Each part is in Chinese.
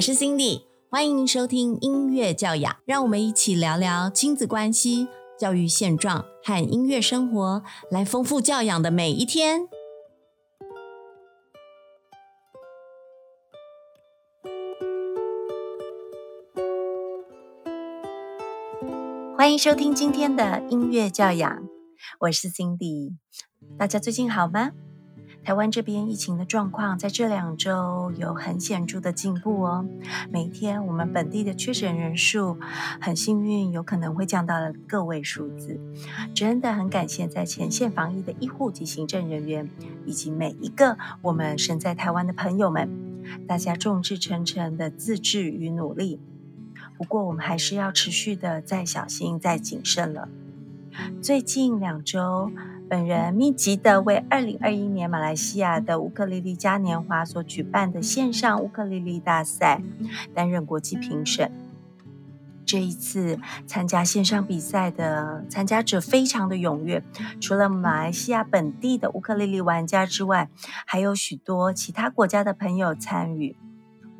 我是 Cindy，欢迎收听音乐教养，让我们一起聊聊亲子关系、教育现状和音乐生活，来丰富教养的每一天。欢迎收听今天的音乐教养，我是 Cindy，大家最近好吗？台湾这边疫情的状况在这两周有很显著的进步哦。每一天我们本地的确诊人数很幸运，有可能会降到了个位数字。真的很感谢在前线防疫的医护及行政人员，以及每一个我们身在台湾的朋友们，大家众志成城的自治与努力。不过我们还是要持续的再小心、再谨慎了。最近两周。本人密集的为二零二一年马来西亚的乌克丽丽嘉年华所举办的线上乌克丽丽大赛担任国际评审。这一次参加线上比赛的参加者非常的踊跃，除了马来西亚本地的乌克丽丽玩家之外，还有许多其他国家的朋友参与。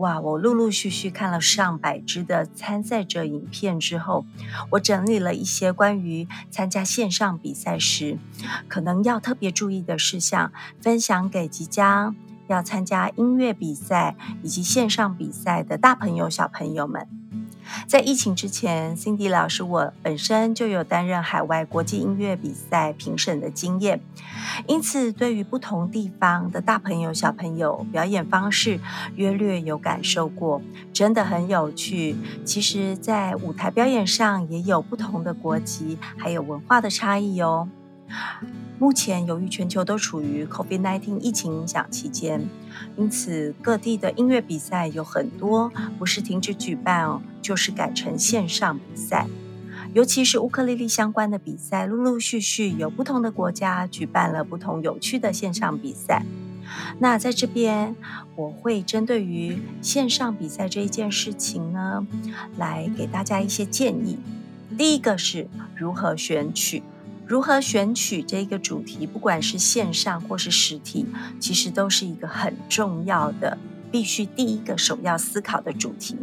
哇！我陆陆续续看了上百支的参赛者影片之后，我整理了一些关于参加线上比赛时可能要特别注意的事项，分享给即将要参加音乐比赛以及线上比赛的大朋友、小朋友们。在疫情之前，Cindy 老师我本身就有担任海外国际音乐比赛评审的经验，因此对于不同地方的大朋友、小朋友表演方式，约略有感受过，真的很有趣。其实，在舞台表演上也有不同的国籍，还有文化的差异哦。目前，由于全球都处于 COVID-19 疫情影响期间，因此各地的音乐比赛有很多不是停止举办哦，就是改成线上比赛。尤其是乌克丽丽相关的比赛，陆陆续续有不同的国家举办了不同有趣的线上比赛。那在这边，我会针对于线上比赛这一件事情呢，来给大家一些建议。第一个是如何选曲。如何选取这个主题，不管是线上或是实体，其实都是一个很重要的、必须第一个首要思考的主题。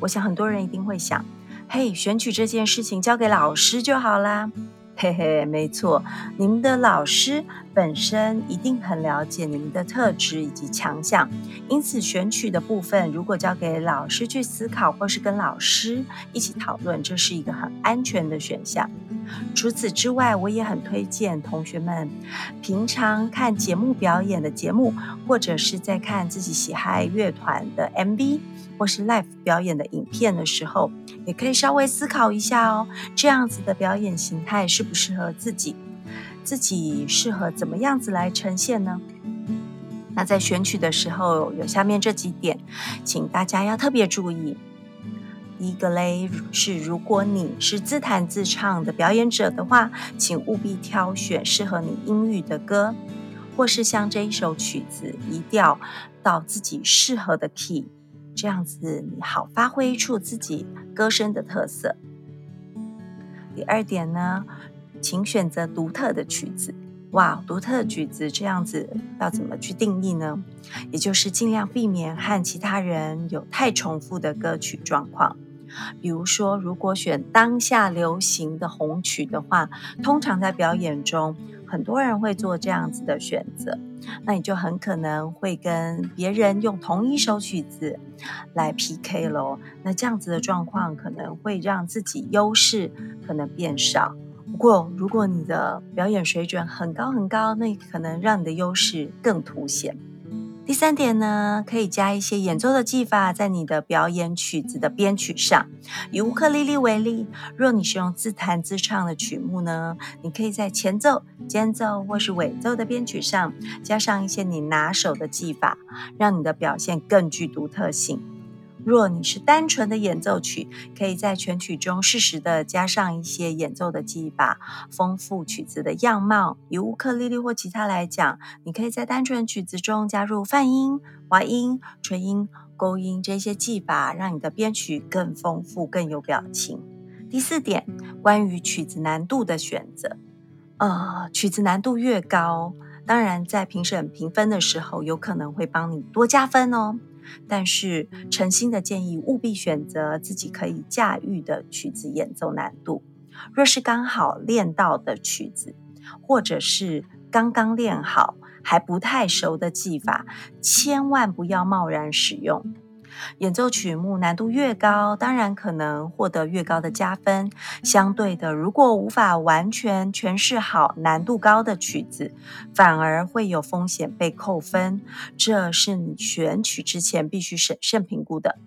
我想很多人一定会想：嘿，选取这件事情交给老师就好啦。嘿嘿，没错，你们的老师本身一定很了解你们的特质以及强项，因此选取的部分如果交给老师去思考，或是跟老师一起讨论，这是一个很安全的选项。除此之外，我也很推荐同学们平常看节目表演的节目，或者是在看自己喜爱乐团的 MV 或是 Live 表演的影片的时候，也可以稍微思考一下哦，这样子的表演形态适不适合自己？自己适合怎么样子来呈现呢？那在选取的时候，有下面这几点，请大家要特别注意。第一个嘞是，如果你是自弹自唱的表演者的话，请务必挑选适合你音域的歌，或是像这一首曲子，移调到自己适合的 key，这样子你好发挥出自己歌声的特色。第二点呢，请选择独特的曲子。哇，独特的曲子这样子要怎么去定义呢？也就是尽量避免和其他人有太重复的歌曲状况。比如说，如果选当下流行的红曲的话，通常在表演中，很多人会做这样子的选择，那你就很可能会跟别人用同一首曲子来 PK 咯。那这样子的状况可能会让自己优势可能变少。不过，如果你的表演水准很高很高，那可能让你的优势更凸显。第三点呢，可以加一些演奏的技法在你的表演曲子的编曲上。以乌克丽丽为例，若你是用自弹自唱的曲目呢，你可以在前奏、间奏或是尾奏的编曲上加上一些你拿手的技法，让你的表现更具独特性。若你是单纯的演奏曲，可以在全曲中适时的加上一些演奏的技法，丰富曲子的样貌。以乌克丽丽或吉他来讲，你可以在单纯曲子中加入泛音、滑音、吹音、勾音这些技法，让你的编曲更丰富、更有表情。第四点，关于曲子难度的选择，呃，曲子难度越高，当然在评审评分的时候，有可能会帮你多加分哦。但是诚心的建议，务必选择自己可以驾驭的曲子演奏难度。若是刚好练到的曲子，或者是刚刚练好还不太熟的技法，千万不要贸然使用。演奏曲目难度越高，当然可能获得越高的加分。相对的，如果无法完全诠释好难度高的曲子，反而会有风险被扣分。这是你选曲之前必须审慎评估的。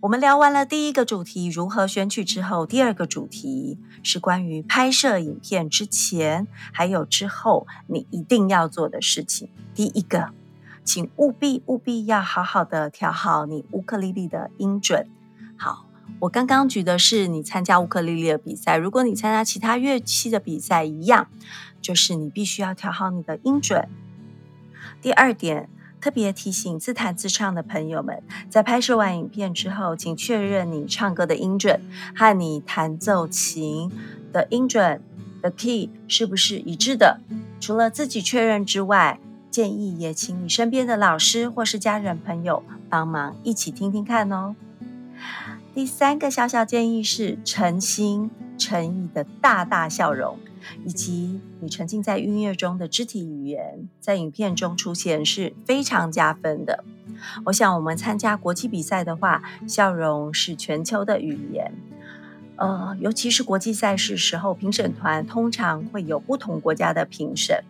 我们聊完了第一个主题如何选曲之后，第二个主题是关于拍摄影片之前还有之后你一定要做的事情。第一个。请务必务必要好好的调好你乌克丽丽的音准。好，我刚刚举的是你参加乌克丽丽的比赛，如果你参加其他乐器的比赛一样，就是你必须要调好你的音准。第二点，特别提醒自弹自唱的朋友们，在拍摄完影片之后，请确认你唱歌的音准和你弹奏琴的音准的 key 是不是一致的。除了自己确认之外，建议也请你身边的老师或是家人朋友帮忙一起听听看哦。第三个小小建议是诚心诚意的大大笑容，以及你沉浸在音乐中的肢体语言，在影片中出现是非常加分的。我想我们参加国际比赛的话，笑容是全球的语言。呃，尤其是国际赛事时候，评审团通常会有不同国家的评审。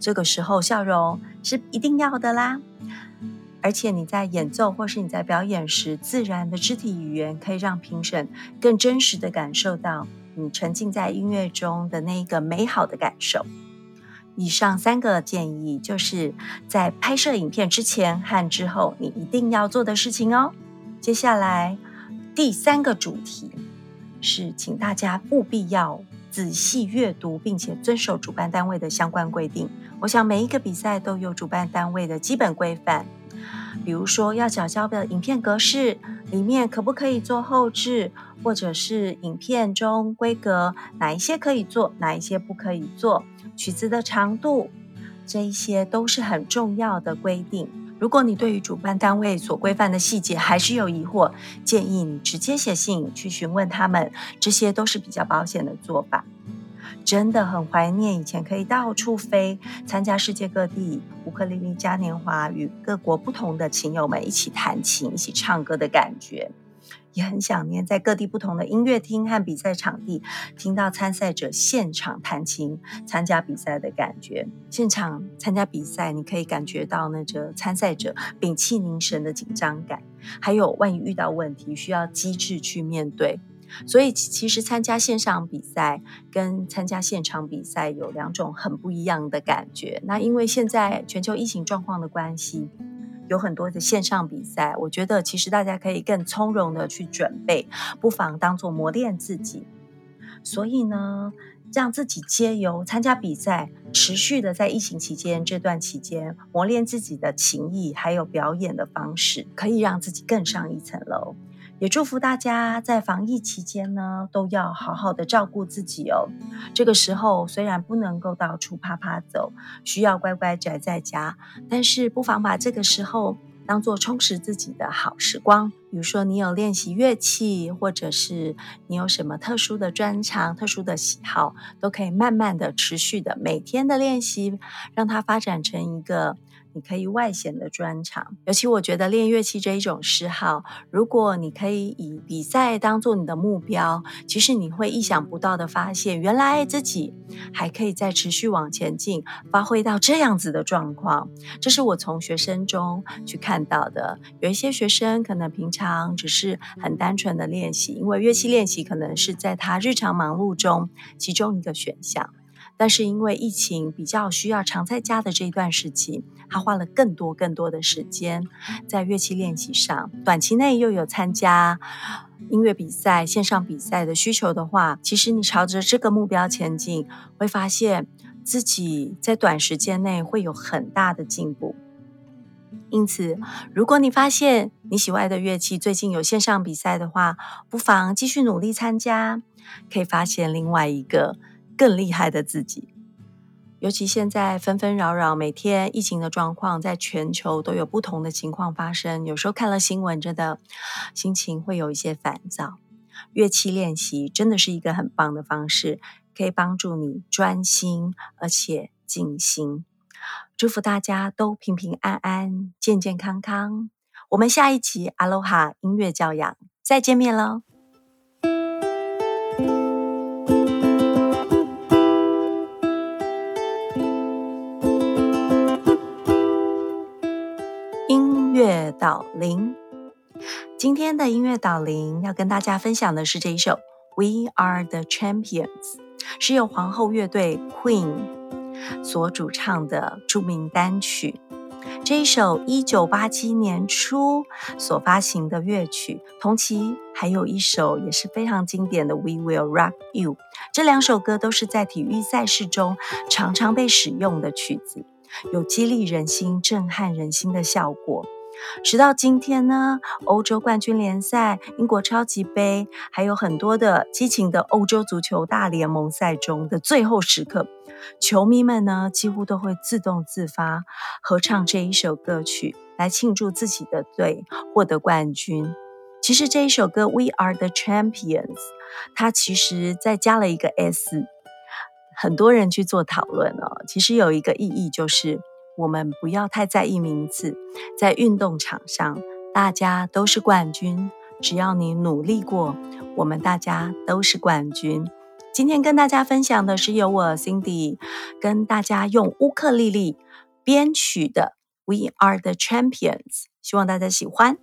这个时候，笑容是一定要的啦。而且你在演奏或是你在表演时，自然的肢体语言可以让评审更真实的感受到你沉浸在音乐中的那一个美好的感受。以上三个建议，就是在拍摄影片之前和之后你一定要做的事情哦。接下来第三个主题是，请大家务必要。仔细阅读，并且遵守主办单位的相关规定。我想每一个比赛都有主办单位的基本规范，比如说要缴交的影片格式里面可不可以做后置，或者是影片中规格哪一些可以做，哪一些不可以做，曲子的长度，这一些都是很重要的规定。如果你对于主办单位所规范的细节还是有疑惑，建议你直接写信去询问他们，这些都是比较保险的做法。真的很怀念以前可以到处飞，参加世界各地乌克丽丽嘉年华，与各国不同的琴友们一起弹琴、一起唱歌的感觉。也很想念在各地不同的音乐厅和比赛场地，听到参赛者现场弹琴、参加比赛的感觉。现场参加比赛，你可以感觉到那个参赛者屏气凝神的紧张感，还有万一遇到问题，需要机智去面对。所以，其实参加线上比赛跟参加现场比赛有两种很不一样的感觉。那因为现在全球疫情状况的关系。有很多的线上比赛，我觉得其实大家可以更从容的去准备，不妨当做磨练自己。所以呢，让自己皆由参加比赛，持续的在疫情期间这段期间磨练自己的情谊，还有表演的方式，可以让自己更上一层楼。也祝福大家在防疫期间呢，都要好好的照顾自己哦。这个时候虽然不能够到处啪啪走，需要乖乖宅在家，但是不妨把这个时候当做充实自己的好时光。比如说你有练习乐器，或者是你有什么特殊的专长、特殊的喜好，都可以慢慢的、持续的每天的练习，让它发展成一个。你可以外显的专长，尤其我觉得练乐器这一种嗜好，如果你可以以比赛当做你的目标，其实你会意想不到的发现，原来自己还可以再持续往前进，发挥到这样子的状况。这是我从学生中去看到的。有一些学生可能平常只是很单纯的练习，因为乐器练习可能是在他日常忙碌中其中一个选项。但是因为疫情比较需要常在家的这一段时期，他花了更多更多的时间在乐器练习上。短期内又有参加音乐比赛、线上比赛的需求的话，其实你朝着这个目标前进，会发现自己在短时间内会有很大的进步。因此，如果你发现你喜爱的乐器最近有线上比赛的话，不妨继续努力参加，可以发现另外一个。更厉害的自己。尤其现在纷纷扰扰，每天疫情的状况在全球都有不同的情况发生。有时候看了新闻，真的心情会有一些烦躁。乐器练习真的是一个很棒的方式，可以帮助你专心而且静心。祝福大家都平平安安、健健康康。我们下一集阿罗哈音乐教养再见面喽！导聆，今天的音乐导聆要跟大家分享的是这一首《We Are the Champions》，是由皇后乐队 Queen。所主唱的著名单曲，这一首一九八七年初所发行的乐曲，同期还有一首也是非常经典的《We Will Rock You》。这两首歌都是在体育赛事中常常被使用的曲子，有激励人心、震撼人心的效果。直到今天呢，欧洲冠军联赛、英国超级杯，还有很多的激情的欧洲足球大联盟赛中的最后时刻，球迷们呢几乎都会自动自发合唱这一首歌曲，来庆祝自己的队获得冠军。其实这一首歌《We Are the Champions》，它其实再加了一个 S，很多人去做讨论哦。其实有一个意义就是。我们不要太在意名次，在运动场上，大家都是冠军。只要你努力过，我们大家都是冠军。今天跟大家分享的是由我 Cindy 跟大家用乌克丽丽编曲的《We Are the Champions》，希望大家喜欢。